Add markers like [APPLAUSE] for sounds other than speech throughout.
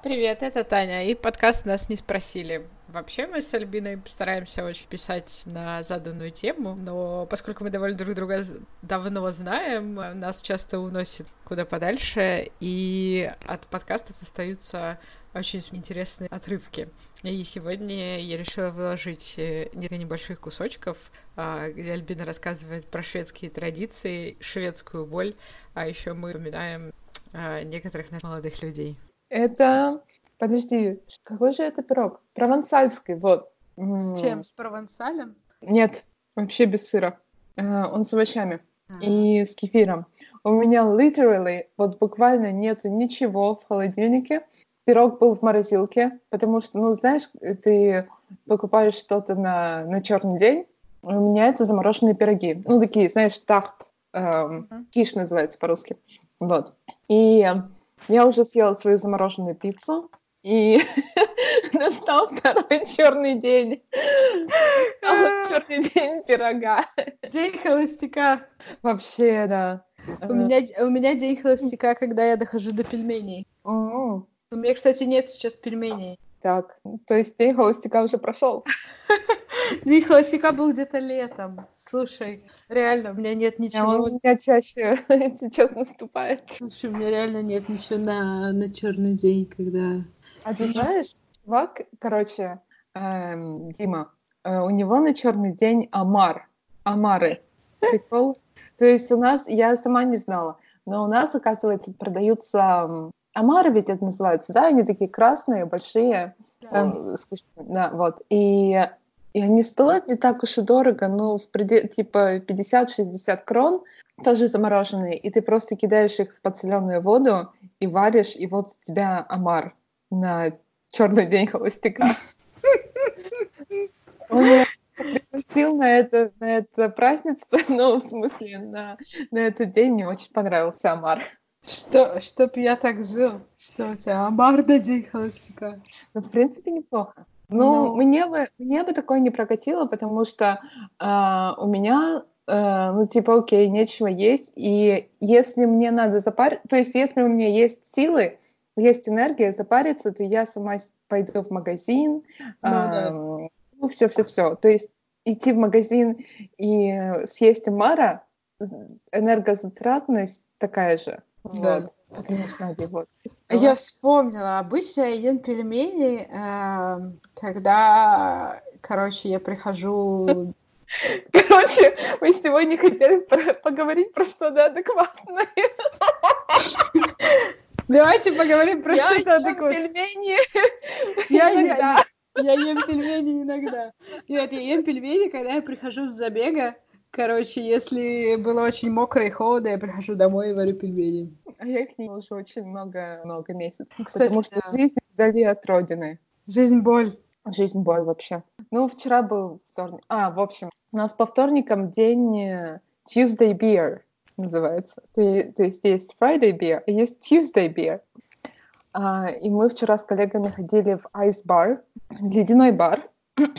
Привет, это Таня, и подкаст нас не спросили. Вообще мы с Альбиной стараемся очень писать на заданную тему, но поскольку мы довольно друг друга давно знаем, нас часто уносит куда подальше, и от подкастов остаются очень интересные отрывки. И сегодня я решила выложить э, несколько небольших кусочков, а, где Альбина рассказывает про шведские традиции, шведскую боль, а еще мы упоминаем а, некоторых молодых людей. Это... Подожди, какой же это пирог? Провансальский, вот. С чем? С провансалем? Нет, вообще без сыра. Э, он с овощами а. и с кефиром. У меня literally, вот буквально нету ничего в холодильнике. Пирог был в морозилке, потому что, ну, знаешь, ты покупаешь что-то на, на черный день, у меня это замороженные пироги. Ну, такие, знаешь, тахт, эм, uh-huh. киш называется по-русски. Вот. И я уже съела свою замороженную пиццу, и [LAUGHS] настал второй черный день. [LAUGHS] черный день пирога. День холостяка. Вообще, да. У меня, у меня день холостяка, когда я дохожу до пельменей. У меня, кстати, нет сейчас пельменей. Так, то есть день холостяка уже прошел? [LAUGHS] День холостяка был где-то летом. Слушай, реально, у меня нет ничего. А у меня чаще [LAUGHS] сейчас наступает. Слушай, у меня реально нет ничего на, на черный день, когда. А ты знаешь, чувак, короче, эм, Дима, э, у него на черный день Амар. Амары. Прикол. То есть у нас, я сама не знала, но у нас, оказывается, продаются Амары ведь это называется, да? Они такие красные, большие, да, эм, да вот. И и они стоят не так уж и дорого, ну, в пределе, типа 50-60 крон, тоже замороженные, и ты просто кидаешь их в подсоленную воду и варишь, и вот у тебя омар на черный день холостяка. [LAUGHS] Он пригласил на это, на это празднество, ну, в смысле, на, на этот день мне очень понравился омар. Что, чтоб я так жил, что у тебя омар на день холостяка. Ну, в принципе, неплохо. Ну, Но... мне бы мне бы такое не прокатило, потому что э, у меня э, ну типа окей, нечего есть, и если мне надо запарить, то есть если у меня есть силы, есть энергия запариться, то я сама пойду в магазин, ну, э, да. ну все, все, все. То есть идти в магазин и съесть мара, энергозатратность такая же. Да. Вот. Я вспомнила. Обычно я ем пельмени, э, когда, короче, я прихожу... [LAUGHS] Короче, мы сегодня хотели про- поговорить про что-то адекватное. [LAUGHS] Давайте поговорим про что-то адекватное. пельмени. [LAUGHS] Я, я, я ем пельмени иногда. Нет, я ем пельмени, когда я прихожу с забега. Короче, если было очень мокро и холодно, я прихожу домой и варю пельмени. А я их не уже очень много-много месяцев. Кстати, потому что да. жизнь вдали от родины. Жизнь боль. Жизнь боль вообще. Ну, вчера был вторник. А, в общем, у нас по вторникам день э, Tuesday Beer называется. То, то есть есть Friday Beer, и есть Tuesday Beer. А, и мы вчера с коллегами ходили в Ice Bar, ледяной бар.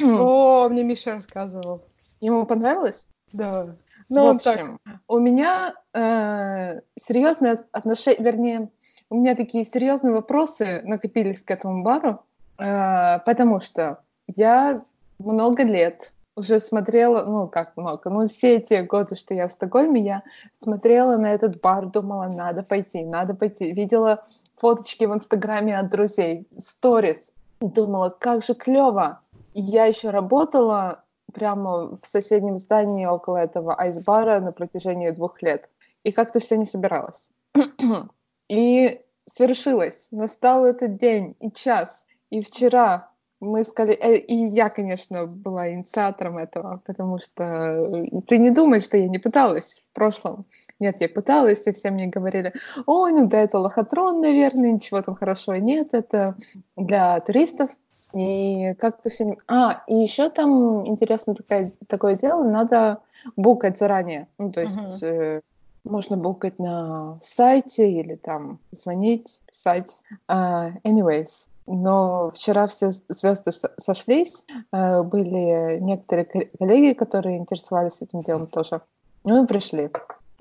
О, [CLEARS THROAT] мне Миша рассказывал. Ему понравилось? Да. Ну, в общем, так. у меня э, серьезные отношения, вернее, у меня такие серьезные вопросы накопились к этому бару, э, потому что я много лет уже смотрела, ну как много, ну все эти годы, что я в Стокгольме, я смотрела на этот бар, думала, надо пойти, надо пойти, видела фоточки в Инстаграме от друзей, сторис, думала, как же клево. Я еще работала прямо в соседнем здании около этого айсбара на протяжении двух лет. И как-то все не собиралось. [CLEARS THROAT] и свершилось. Настал этот день и час. И вчера мы сказали, э, и я, конечно, была инициатором этого, потому что э, ты не думаешь, что я не пыталась в прошлом. Нет, я пыталась, и все мне говорили, ой, ну да, это лохотрон, наверное, ничего там хорошего нет, это для туристов. И как-то все... А, и еще там интересно такое, такое дело, надо букать заранее. Ну, то есть uh-huh. э, можно букать на сайте или там звонить, писать. Uh, anyways, но вчера все звезды сошлись, uh, были некоторые коллеги, которые интересовались этим делом тоже. Ну и пришли.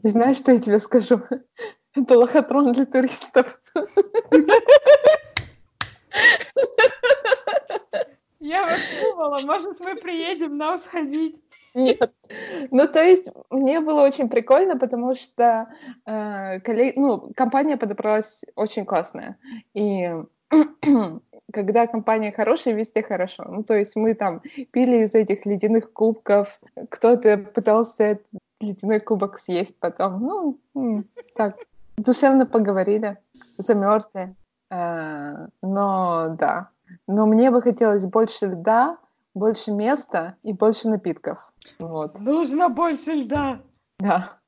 И знаешь, что я тебе скажу? [LAUGHS] Это лохотрон для туристов. [LAUGHS] мама, может, мы приедем нам сходить? Нет. Ну, то есть, мне было очень прикольно, потому что э, коллег... ну, компания подобралась очень классная. И [CLEARS THROAT] когда компания хорошая, везде хорошо. Ну, то есть мы там пили из этих ледяных кубков, кто-то пытался этот ледяной кубок съесть потом. Ну, так, душевно поговорили, замерзли. Э, но да, но мне бы хотелось больше льда, больше места и больше напитков. Вот. Нужно больше льда. Да.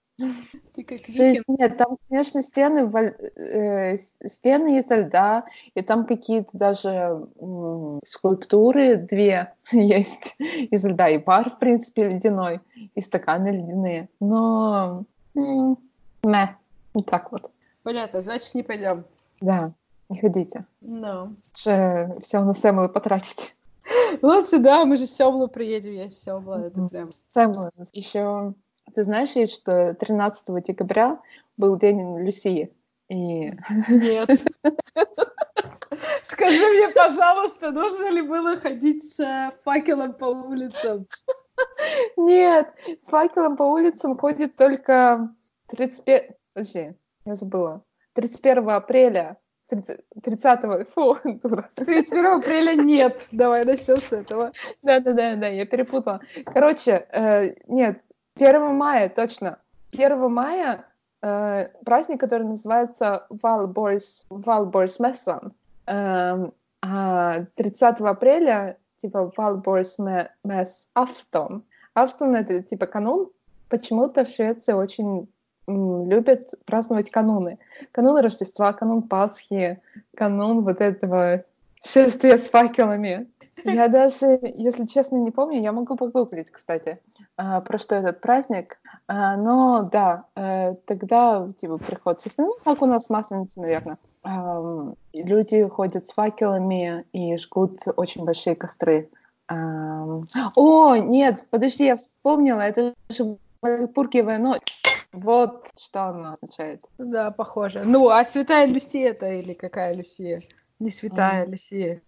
Ты как То есть, нет, там, конечно, стены, э, стены из льда, и там какие-то даже м, скульптуры две [LAUGHS] есть из льда, и бар, в принципе, ледяной, и стаканы ледяные. Но мэ, вот так вот. Понятно, значит, не пойдем. Да. Не ходите. No. Лучше все на Сэмлы потратить. [LAUGHS] Лучше, да, мы же с Сёмлу приедем, я с Сёмла, это прям... Сэмлы. Еще, ты знаешь ведь, что 13 декабря был день Люсии? И... Нет. [LAUGHS] Скажи мне, пожалуйста, нужно ли было ходить с факелом по улицам? [LAUGHS] Нет, с факелом по улицам ходит только 31... Подожди, я забыла. 31 апреля 30, фу, дура. 31 апреля нет. Давай начнем с этого. Да-да-да, да, я перепутала. Короче, э, нет, 1 мая, точно. 1 мая э, праздник, который называется Valborgs, Valborgs Messan. Э, а 30 апреля типа Valborgs Mess Afton. Afton — это типа канун. Почему-то в Швеции очень любят праздновать кануны. Канун Рождества, канун Пасхи, канун вот этого шествия с факелами. Я даже, если честно, не помню, я могу погуглить, кстати, а, про что этот праздник. А, но да, э, тогда типа приход весны, как у нас масленица, наверное. Люди ходят с факелами и жгут очень большие костры. О, нет, подожди, я вспомнила, это же Вальпургиевая ночь. Вот что оно означает. Да, похоже. Ну, а святая Люсия это или какая Люсия? Не святая mm. Люсия.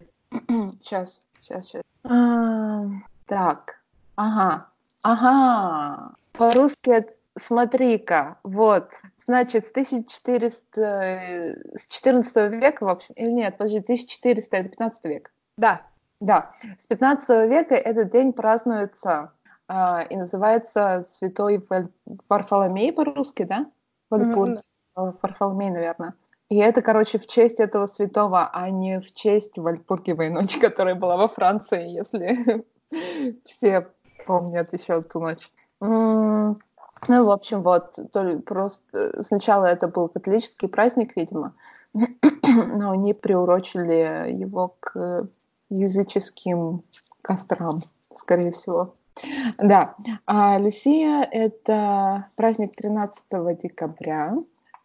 Сейчас, сейчас, сейчас. А, так, ага, ага. По-русски смотри-ка, вот, значит, с 1400, с 14 века, в общем, или нет, подожди, 1400, это 15 век. Да. Да, с 15 века этот день празднуется и называется Святой Варфоломей по-русски, да? Mm-hmm. Варфоломей, наверное. И это, короче, в честь этого святого, а не в честь Вальпургиевой ночи, которая была во Франции, если [LAUGHS] все помнят еще ту ночь. Ну, в общем, вот, то просто сначала это был католический праздник, видимо, [CLEARS THROAT] но они приурочили его к языческим кострам, скорее всего. Да, а Люсия — это праздник 13 декабря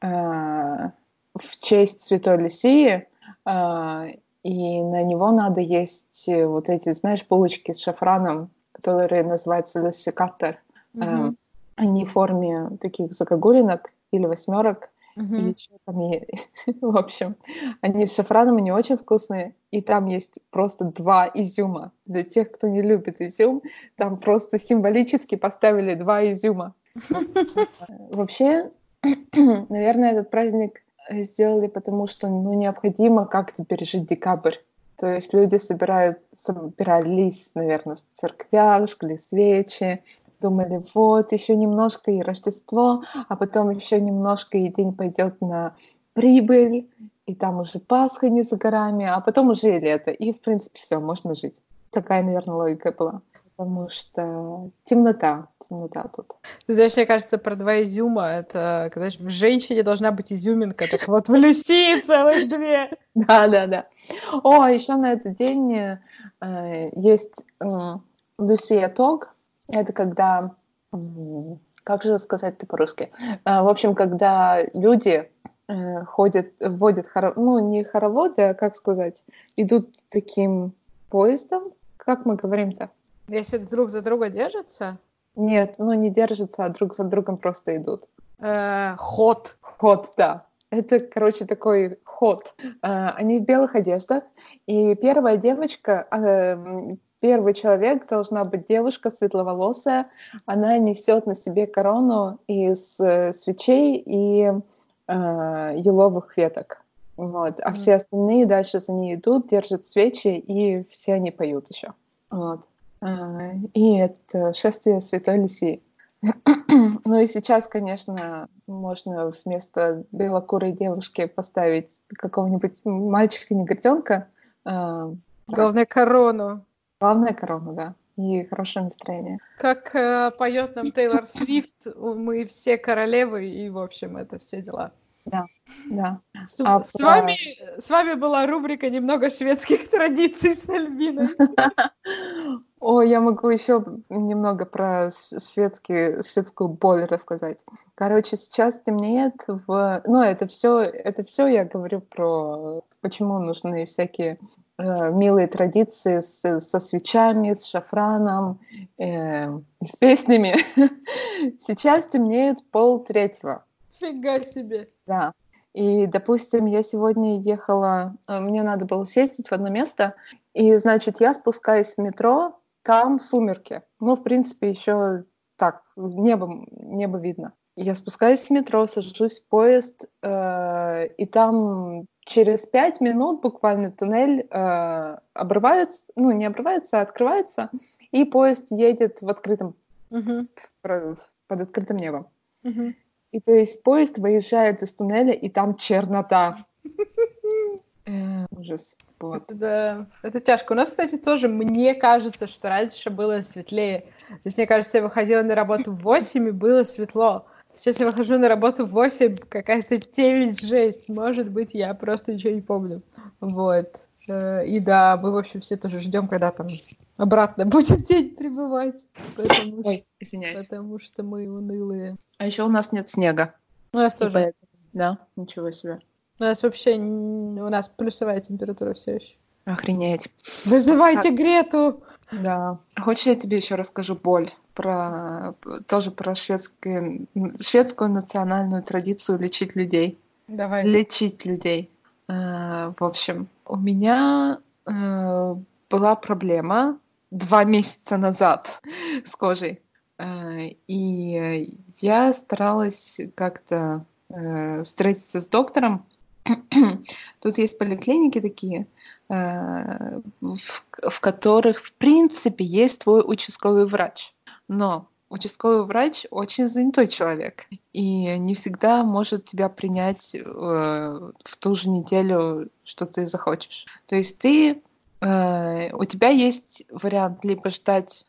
э, в честь Святой Люсии, э, и на него надо есть вот эти, знаешь, булочки с шафраном, которые называются люсикатор. Mm-hmm. Э, они в форме таких загогулинок или восьмерок, Угу. И еще там, и, в общем, они с шафраном, они очень вкусные. И там есть просто два изюма. Для тех, кто не любит изюм, там просто символически поставили два изюма. [LAUGHS] Вообще, [CLEARS THROAT] наверное, этот праздник сделали, потому что ну, необходимо как-то пережить декабрь. То есть люди собирают, собирались, наверное, в церквях, жгли свечи, думали, вот, еще немножко и Рождество, а потом еще немножко и день пойдет на прибыль, и там уже Пасха не за горами, а потом уже и лето, и, в принципе, все, можно жить. Такая, наверное, логика была. Потому что темнота, темнота тут. Ты знаешь, мне кажется, про два изюма, это когда в женщине должна быть изюминка, так вот в Люси целых две. [LAUGHS] Да, да, да. О, еще на этот день э, есть э, Люсия Тог, это когда, как же сказать-то по-русски? А, в общем, когда люди э, ходят, вводят, хоро... ну, не хороводы, а как сказать, идут таким поездом, как мы говорим-то? Если друг за друга держатся? Нет, ну не держатся, а друг за другом просто идут. Э, ход. Ход, да. Это, короче, такой ход. Э, они в белых одеждах, и первая девочка первый человек должна быть девушка светловолосая. Она несет на себе корону из э, свечей и э, еловых веток. Вот. А mm-hmm. все остальные дальше за ней идут, держат свечи, и все они поют еще. Вот. А, и это шествие Святой Лисии. [CLEARS THROAT] ну и сейчас, конечно, можно вместо белокурой девушки поставить какого-нибудь мальчика-негритенка. Э, Главное, корону. Главное, корону, да. И хорошее настроение. Как э, поет нам Тейлор Свифт, мы все королевы, и, в общем, это все дела. Да, да. С, а с, про... вами, с вами была рубрика «Немного шведских [LAUGHS] традиций» с Альбиной. [LAUGHS] О, я могу еще немного про шведский, шведскую боль рассказать. Короче, сейчас темнеет в... Ну, это все, это все я говорю про почему нужны всякие э, милые традиции с, со свечами, с шафраном, э, с песнями. [LAUGHS] Сейчас темнеет пол третьего. Фига себе. Да. И, допустим, я сегодня ехала, э, мне надо было сесть в одно место, и, значит, я спускаюсь в метро, там сумерки. Ну, в принципе, еще так, небо, небо видно. Я спускаюсь в метро, сажусь в поезд, э, и там через пять минут буквально туннель э, обрывается, ну, не обрывается, а открывается, и поезд едет в открытом, uh-huh. под открытым небом. Uh-huh. И то есть поезд выезжает из туннеля, и там чернота. Э, ужас. Вот. Да, это тяжко. У нас, кстати, тоже, мне кажется, что раньше было светлее. То есть, мне кажется, я выходила на работу в 8, и было светло. Сейчас я выхожу на работу в 8, какая-то темень, жесть. Может быть, я просто ничего не помню. Вот. Э, и да, мы, в общем, все тоже ждем, когда там обратно [LAUGHS] будет день прибывать. Потому, Ой, извиняюсь. Потому что мы унылые. А еще у нас нет снега. У нас тоже. Поэтому... Да, ничего себе. У нас вообще у нас плюсовая температура все еще. Охренеть. Вызывайте как... Грету! Да. Хочешь, я тебе еще расскажу боль? Про тоже про шведскую, шведскую национальную традицию лечить людей. Давай. Лечить людей. Э, в общем, у меня э, была проблема два месяца назад [LAUGHS] с кожей. Э, и я старалась как-то встретиться с доктором, [CLEARS THROAT] Тут есть поликлиники такие, э, в которых, в принципе, есть твой участковый врач. Но участковый врач очень занятой человек и не всегда может тебя принять э, в ту же неделю, что ты захочешь. То есть ты, э, у тебя есть вариант либо ждать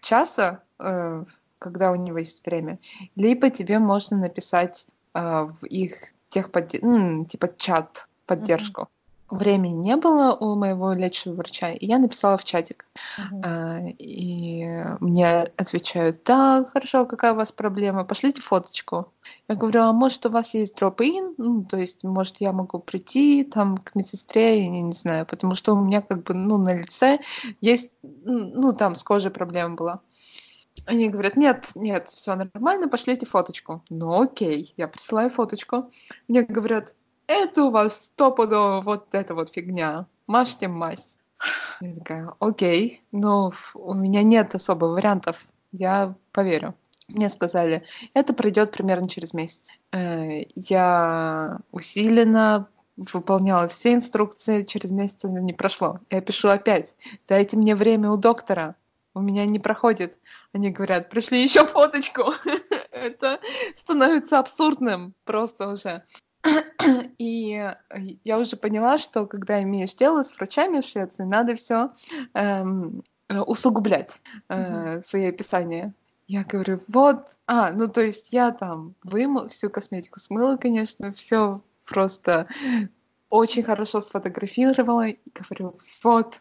часа, когда у него есть время, либо тебе можно написать в их техпод... ну, типа чат, поддержку. Uh-huh. Времени не было у моего лечащего врача, и я написала в чатик. Uh-huh. А, и мне отвечают, да, хорошо, какая у вас проблема, пошлите фоточку. Я говорю, а может у вас есть дроп-ин, ну, то есть, может, я могу прийти там к медсестре, я не знаю, потому что у меня как бы, ну, на лице есть, ну, там с кожей проблема была. Они говорят, нет, нет, все нормально, пошлите фоточку. Ну окей, я присылаю фоточку. Мне говорят, это у вас стопудово вот эта вот фигня. Мажьте мазь. Я такая, окей, но у меня нет особо вариантов. Я поверю. Мне сказали, это пройдет примерно через месяц. Э, я усиленно выполняла все инструкции, через месяц не прошло. Я пишу опять, дайте мне время у доктора у меня не проходит. Они говорят, пришли еще фоточку. [LAUGHS] Это становится абсурдным просто уже. [COUGHS] И я уже поняла, что когда имеешь дело с врачами в Швеции, надо все эм, усугублять э, свои описания. Я говорю, вот, а, ну то есть я там вымыл, всю косметику смыла, конечно, все просто очень хорошо сфотографировала и говорю, вот,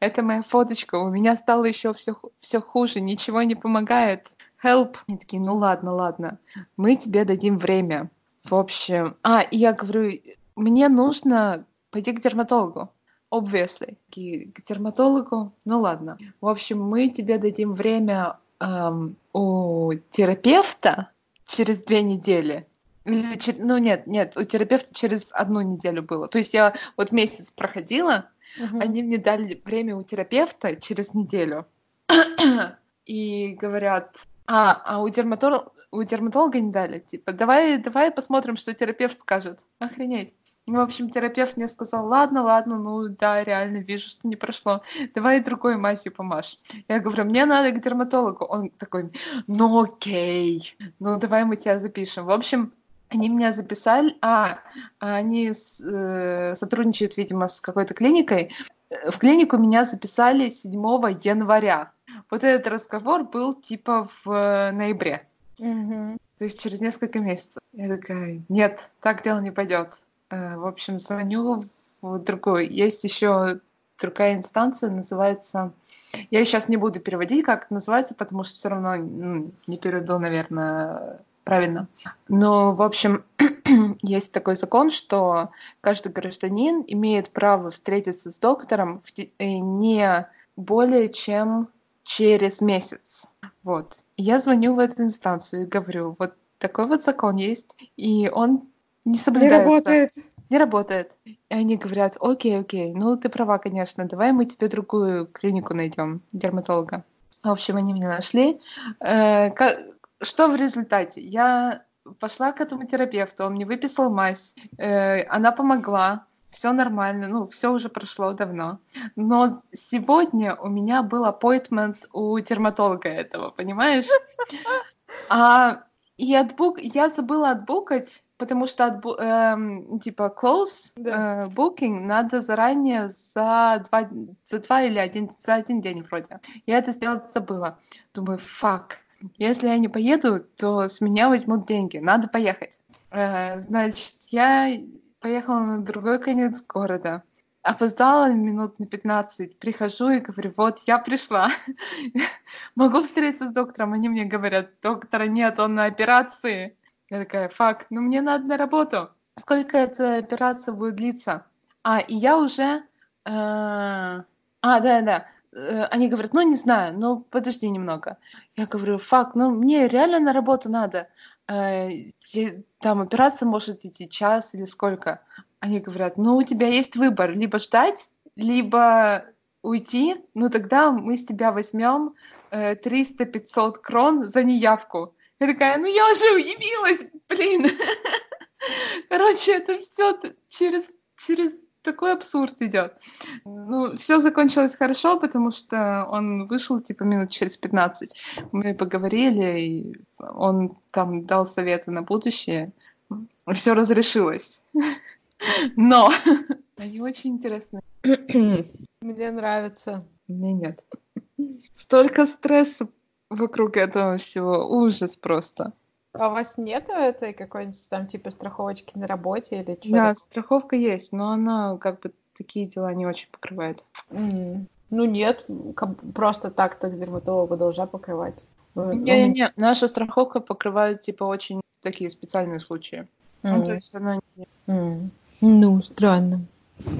это моя фоточка, у меня стало еще все, все хуже, ничего не помогает, help. Они такие, ну ладно, ладно, мы тебе дадим время. В общем, а, и я говорю, мне нужно пойти к дерматологу. Obviously. К дерматологу, ну ладно. В общем, мы тебе дадим время эм, у терапевта через две недели. Или, ну нет, нет, у терапевта через одну неделю было. То есть я вот месяц проходила, угу. они мне дали время у терапевта через неделю. И говорят, а, а у, дерматолога, у дерматолога не дали. Типа, давай, давай посмотрим, что терапевт скажет. Охренеть. В общем, терапевт мне сказал, ладно, ладно, ну да, реально вижу, что не прошло. Давай другой мазью помажь. Я говорю, мне надо к дерматологу. Он такой, ну окей, ну давай мы тебя запишем. В общем, они меня записали, а они с, э, сотрудничают, видимо, с какой-то клиникой. В клинику меня записали 7 января. Вот этот разговор был типа в ноябре. Угу. То есть через несколько месяцев. Я такая, нет, так дело не пойдет. Э, в общем, звоню в другой. Есть еще другая инстанция, называется... Я сейчас не буду переводить, как это называется, потому что все равно ну, не переведу, наверное, правильно. Но, в общем, [CLEARS THROAT] есть такой закон, что каждый гражданин имеет право встретиться с доктором в, э, не более чем через месяц. Вот. Я звоню в эту инстанцию и говорю, вот такой вот закон есть, и он не соблюдается. Не работает. Не работает. И они говорят, окей, окей, ну ты права, конечно, давай мы тебе другую клинику найдем, дерматолога. В общем, они меня нашли. Э, что в результате? Я пошла к этому терапевту, он мне выписал мазь, э, она помогла, все нормально, ну, все уже прошло давно. Но сегодня у меня был appointment у дерматолога этого, понимаешь? А, и отбук... я забыла отбукать, потому что отбу... эм, типа close да. э, booking надо заранее за два, за два или один, за один день вроде. Я это сделать забыла. Думаю, фак, если я не поеду, то с меня возьмут деньги. Надо поехать. Э, значит, я поехала на другой конец города. Опоздала минут на 15. Прихожу и говорю, вот, я пришла. [LAUGHS] Могу встретиться с доктором. Они мне говорят, доктора нет, он на операции. Я такая, факт, ну мне надо на работу. Сколько эта операция будет длиться? А, и я уже... Э, а, да-да, Э, они говорят, ну, не знаю, ну, подожди немного. Я говорю, факт, ну, мне реально на работу надо. Э, там операция может идти час или сколько. Они говорят, ну, у тебя есть выбор, либо ждать, либо уйти, ну, тогда мы с тебя возьмем 300-500 э, крон за неявку. Я такая, ну, я уже уебилась, блин. [LAUGHS] Короче, это все через, через такой абсурд идет. Ну, все закончилось хорошо, потому что он вышел, типа, минут через 15. Мы поговорили, и он там дал советы на будущее. Все разрешилось. Но они очень интересные. Мне нравится. Мне нет. Столько стресса вокруг этого всего. Ужас просто. А у вас нет этой какой-нибудь там типа страховочки на работе или что? Да, страховка есть, но она как бы такие дела не очень покрывает. Mm. Ну нет, просто так так дерматологу должна покрывать. Не-не-не, ну, наша страховка покрывает типа очень такие специальные случаи. Mm. Ну, то есть она не... Mm. Ну, странно.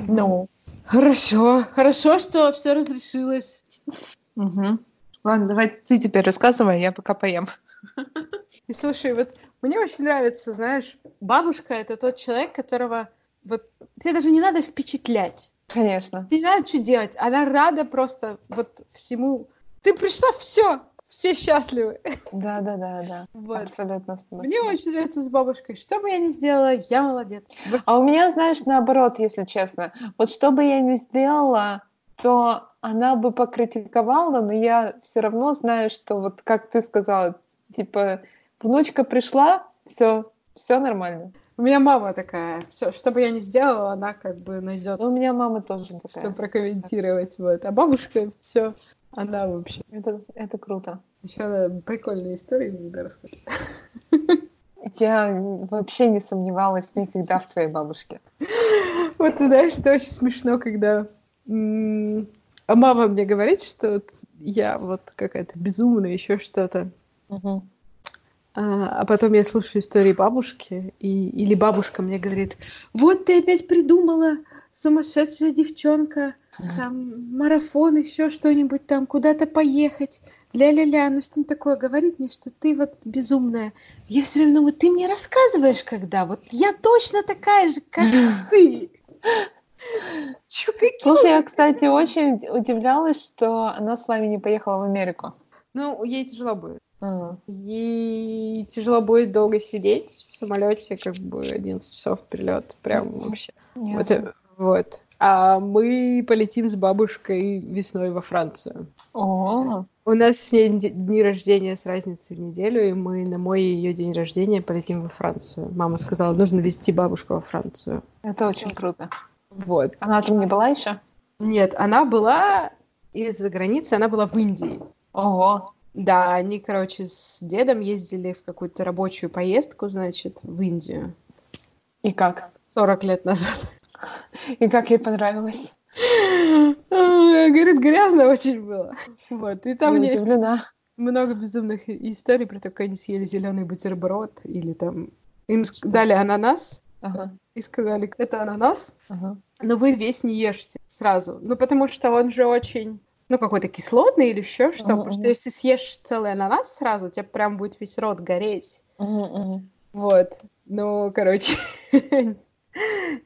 Ну, хорошо. Хорошо, что все разрешилось. Угу. Ладно, давай ты теперь рассказывай, я пока поем. [LAUGHS] И слушай, вот мне очень нравится, знаешь, бабушка это тот человек, которого вот тебе даже не надо впечатлять. Конечно. Тебе не надо что делать. Она рада просто вот всему. Ты пришла, все, все счастливы. [LAUGHS] Да, да, да, да. Вот. Абсолютно. Мне очень нравится с бабушкой. Что бы я ни сделала, я молодец. А у меня, знаешь, наоборот, если честно. Вот что бы я ни сделала, то она бы покритиковала, но я все равно знаю, что вот как ты сказала, типа внучка пришла, все, все нормально. У меня мама такая, все, что бы я ни сделала, она как бы найдет. Ну, у меня мама тоже такая. Что прокомментировать, вот. А бабушка все, она вообще. Это, это круто. Еще она прикольные истории иногда рассказывает. Я вообще не сомневалась никогда в твоей бабушке. Вот ты знаешь, это очень смешно, когда а мама мне говорит, что я вот какая-то безумная, еще что-то. Угу. А, а потом я слушаю истории бабушки, и, или бабушка мне говорит, вот ты опять придумала, сумасшедшая девчонка, там марафон, еще что-нибудь там, куда-то поехать, ля-ля-ля, ну что такое, говорит мне, что ты вот безумная. Я все время думаю, ты мне рассказываешь когда, вот я точно такая же, как [LAUGHS] ты. Чё, какие? Слушай, я, кстати, очень удивлялась, что она с вами не поехала в Америку. Ну, ей тяжело будет. А, Ей тяжело будет долго сидеть в самолете, как бы 11 часов перелет. Прям вообще. Вот, э, вот. А мы полетим с бабушкой весной во Францию. О, У нас с ней дни рождения с разницей в неделю, и мы на мой ее день рождения полетим во Францию. Мама сказала, нужно везти бабушку во Францию. это очень круто. Вот. Она там не была еще? Нет, она была из-за границы, она была в Индии. Ого. Да, они, короче, с дедом ездили в какую-то рабочую поездку, значит, в Индию. И как? 40 лет назад. И как ей понравилось? Говорит, грязно очень было. Вот, и там Я есть удивлена. много безумных историй про то, как они съели зеленый бутерброд, или там им ск- дали ананас, Ага, и сказали, это ананас, ага. но вы весь не ешьте сразу. Ну, потому что он же очень, ну, какой-то кислотный или еще что. Мгм, Потому что если съешь целый ананас сразу, у тебя прям будет весь рот гореть. Мгм. Вот. Ну, короче, [LAUGHS]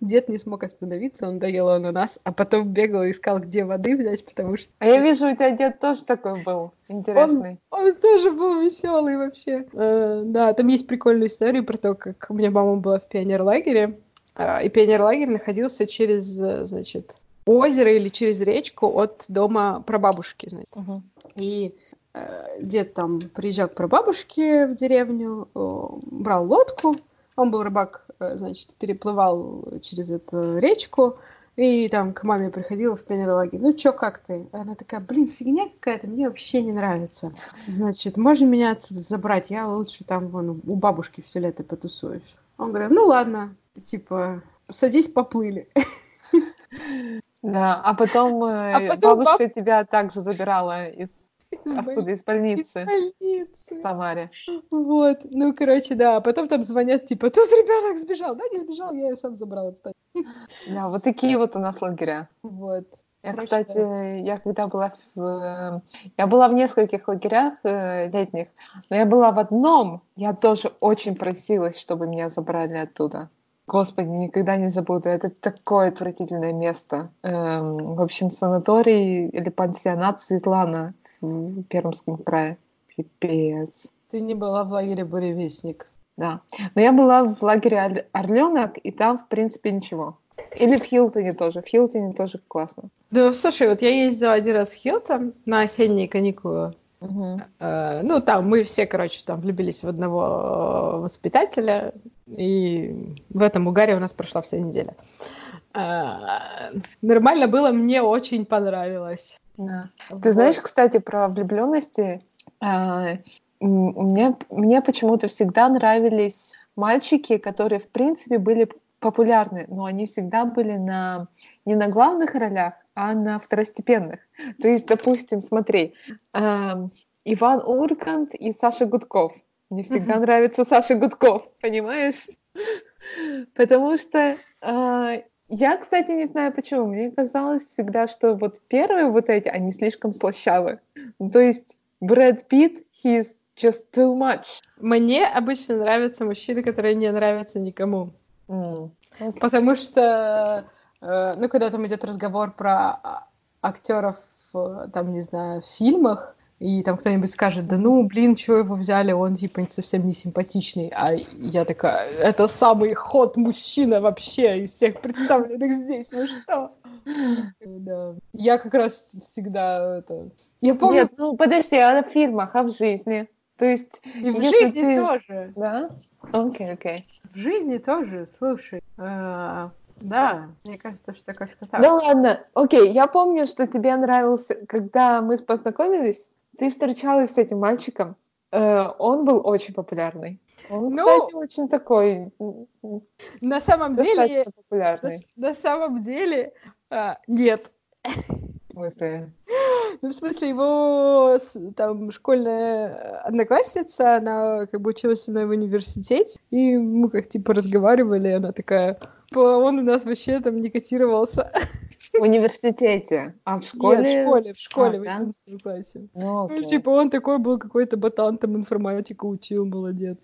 дед не смог остановиться, он доел ананас, а потом бегал и искал, где воды взять, потому что А я вижу, у тебя дед тоже такой был интересный. он тоже был веселый вообще. Э, да, там есть прикольная история про то, как у меня мама была в пионерлагере, а, и пионерлагерь находился через, э, значит, озеро или через речку от дома прабабушки, значит. Мгм. И э, дед там приезжал к прабабушке в деревню, э, брал лодку, он был рыбак, э, значит, переплывал через эту речку, и там к маме приходила в пионерлагерь. Ну чё, как ты? Она такая, блин, фигня какая-то, мне вообще не нравится. Значит, можно меня отсюда забрать? Я лучше там вон у бабушки все лето потусуешь. Он говорит, ну ладно, типа, садись, поплыли. [LAUGHS] Да, а потом, э, А потом бабушка тебя также забирала из Из откуда из Из больницы больницы. в Самаре. Вот, ну, короче, да, а потом там звонят, типа, тут ребенок сбежал. Да, не сбежал, я ее сам забрал, кстати. Да, вот такие вот у нас лагеря. Вот. Я, Короче, кстати, я когда была в... Я была в нескольких лагерях э, летних, но я была в одном, я тоже очень просилась, чтобы меня забрали оттуда. Господи, никогда не забуду. Это такое отвратительное место. Эм, в общем, санаторий или пансионат Светлана в Пермском крае. Пипец. Ты не была в лагере «Буревестник». Да. Но я была в лагере Ор- Орленок, и там, в принципе, ничего. Или в Хилтоне тоже. В Хилтоне тоже классно. Да, слушай, вот я ездила один раз в Хилтон на осенние каникулы. Э, Ну, там мы все, короче, там влюбились в одного э, воспитателя, и в этом угаре у нас прошла вся неделя. Э, Нормально было, мне очень понравилось. Да. Вот. Ты знаешь, кстати, про влюбленности. М, у меня, мне почему-то всегда нравились мальчики, которые, в принципе, были популярны, но они всегда были на не на главных ролях, а на второстепенных. [LAUGHS] То есть, допустим, смотри, ам, Иван Ургант и Саша Гудков. Мне всегда Мгм. нравится Саша Гудков, понимаешь? [LAUGHS] Потому что а, я, кстати, не знаю почему. Мне казалось всегда, что вот первые вот эти, они слишком слащавы. Ну, То есть Брэд Питт, he's just too much. Мне обычно нравятся мужчины, которые не нравятся никому. М. Потому что, э, ну, когда там идет разговор про а, актеров, э, там, не знаю, в фильмах, и там кто-нибудь скажет, да ну, блин, чего его взяли, он, типа, совсем не симпатичный. А я такая, это самый ход мужчина вообще из всех представленных здесь, вы что? Да. Я как раз всегда это... Я помню, Нет, ну подожди, а в фильмах, а в жизни? То есть, и в жизни ты- тоже. да? Окей, окей. В жизни тоже, слушай. э, да, мне кажется, что как-то так. Ну ладно, окей, я помню, что тебе нравился, когда мы познакомились, ты встречалась с этим мальчиком, Э, он был очень популярный. Он, Ну, кстати, очень такой, На самом деле, достаточно на, популярный. на самом деле, а, нет. В смысле? Ну, в смысле, его там школьная одноклассница, она как бы училась со мной в университете, и мы как типа разговаривали, и она такая, «По- он у нас вообще там не котировался. В университете, а в школе? Нет, в школе, в школе, А, в да? 11 классе. Ну, Ну, типа, он такой был какой-то ботан, там информатику учил, молодец.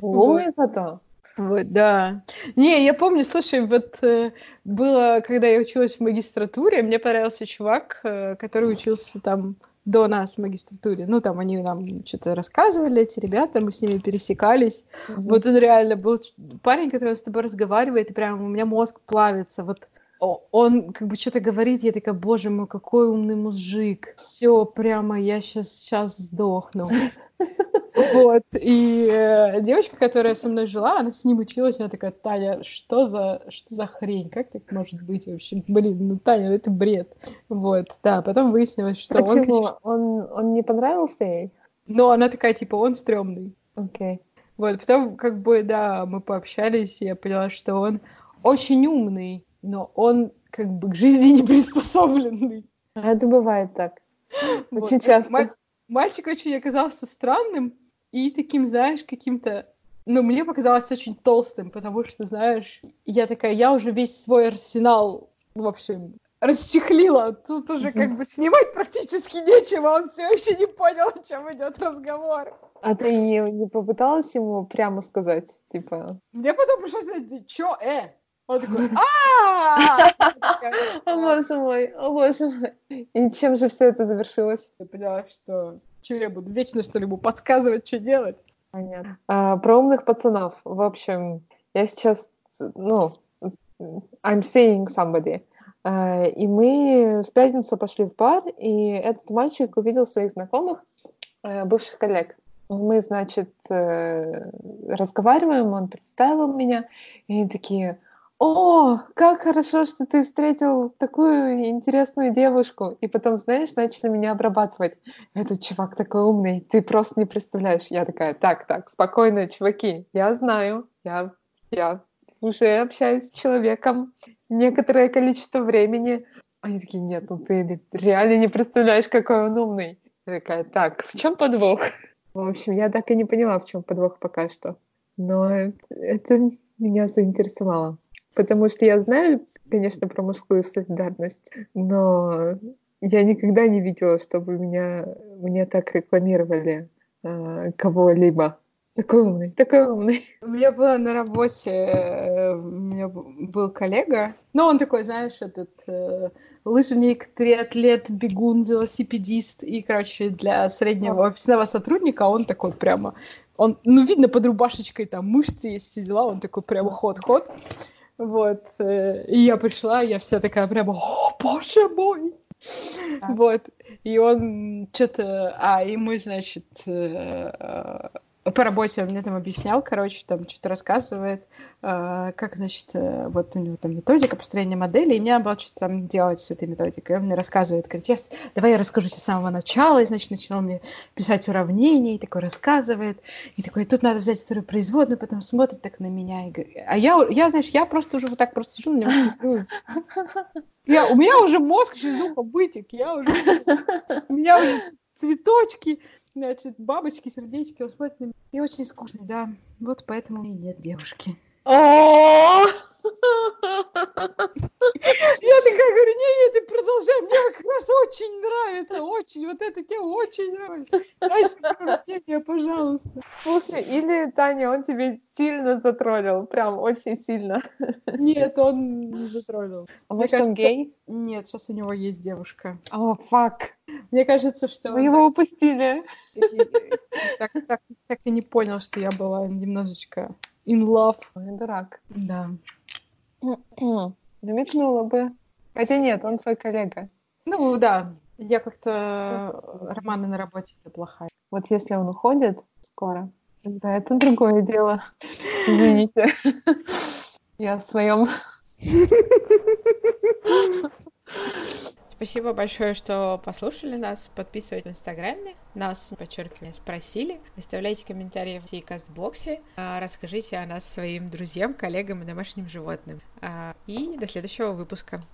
Умный зато. Вот, да. Не, я помню, слушай, вот э, было, когда я училась в магистратуре, мне понравился чувак, э, который учился там до нас в магистратуре. Ну, там они нам что-то рассказывали, эти ребята, мы с ними пересекались. Mm-hmm. Вот он реально был парень, который с тобой разговаривает, и прям у меня мозг плавится. Вот он как бы что-то говорит, я такая, боже мой, какой умный мужик. Все, прямо я сейчас, сейчас сдохну. Вот, и э, девочка, которая со мной жила, она с ним училась, она такая, Таня, что за, что за хрень, как так может быть вообще? Блин, ну, Таня, это бред. Вот, да, потом выяснилось, что Почему? он... Он, он не понравился ей? Но она такая, типа, он стрёмный. Окей. Okay. Вот, потом, как бы, да, мы пообщались, и я поняла, что он очень умный, но он как бы к жизни не приспособленный. Это бывает так. Очень вот. часто. Маль- мальчик очень оказался странным и таким, знаешь, каким-то... Ну, мне показалось очень толстым, потому что, знаешь, я такая, я уже весь свой арсенал, в общем, расчехлила. Тут уже как бы снимать практически нечего, он все еще не понял, о чем идет разговор. А ты не, не попыталась ему прямо сказать, типа... Мне потом пришлось сказать, чё, э, он такой, [LAUGHS] О боже мой, о боже мой. И чем же все это завершилось? Я поняла, что что я буду вечно что ли ему подсказывать, что делать? Понятно. А, про умных пацанов. В общем, я сейчас, ну, I'm seeing somebody. Uh, и мы в пятницу пошли в бар, и этот мальчик увидел своих знакомых, uh, бывших коллег. Мы, значит, uh, разговариваем, он представил меня, и они такие, о, как хорошо, что ты встретил такую интересную девушку. И потом, знаешь, начали меня обрабатывать. Этот чувак такой умный, ты просто не представляешь. Я такая, так, так, спокойно, чуваки, я знаю, я, я уже общаюсь с человеком некоторое количество времени. Они такие, нет, ну ты реально не представляешь, какой он умный. Я такая, так, в чем подвох? В общем, я так и не поняла, в чем подвох пока что. Но это, меня заинтересовало. Потому что я знаю, конечно, про мужскую солидарность, но я никогда не видела, чтобы меня, мне так рекламировали э, кого-либо. Такой умный, такой умный. У меня было на работе, э, у меня был коллега, ну, он такой, знаешь, этот э, лыжник, триатлет, бегун, велосипедист, и, короче, для среднего офисного сотрудника он такой прямо, он, ну, видно под рубашечкой там мышцы есть, все дела, он такой прямо ход-ход. Вот. Э, и я пришла, я вся такая прямо, о, боже мой! Так. Вот. И он что-то... А, и мы, значит, э, по работе он мне там объяснял, короче, там что-то рассказывает, э, как, значит, э, вот у него там методика построения модели, и мне надо было что-то там делать с этой методикой. Он мне рассказывает контекст. Давай я расскажу тебе с самого начала, и, значит, начинал мне писать уравнения, и такой рассказывает, и такой, тут надо взять вторую производную, потом смотрит так на меня, и говорит, а я, я, знаешь, я просто уже вот так просто сижу, на я, у меня уже мозг через ухо вытек, я уже, у меня уже цветочки, Значит, бабочки, сердечки, он смотрит на меня. И очень скучный, да. Вот поэтому и нет девушки. Я такая говорю, не, не, ты продолжай, мне как раз очень нравится, очень, вот это тебе очень нравится. Дальше пожалуйста. Слушай, или, Таня, он тебе сильно затроллил, прям очень сильно. Нет, он не затроллил. А может, он гей? Нет, сейчас у него есть девушка. О, фак. Мне кажется, что... Мы его упустили. Так, так, так и не понял, что я была немножечко in love. Дурак. Да. [CLEARS THROAT] Намекнула бы. Хотя нет, он твой коллега. Ну да, я как-то романы на работе плохая. Вот если он уходит скоро, да, это другое дело. Извините. [LAUGHS] Я в своем [LAUGHS] Спасибо большое, что послушали нас. Подписывайтесь в Инстаграме. Нас, подчеркиваю, спросили. Оставляйте комментарии в кастбоксе. А, расскажите о нас своим друзьям, коллегам и домашним животным. А, и до следующего выпуска.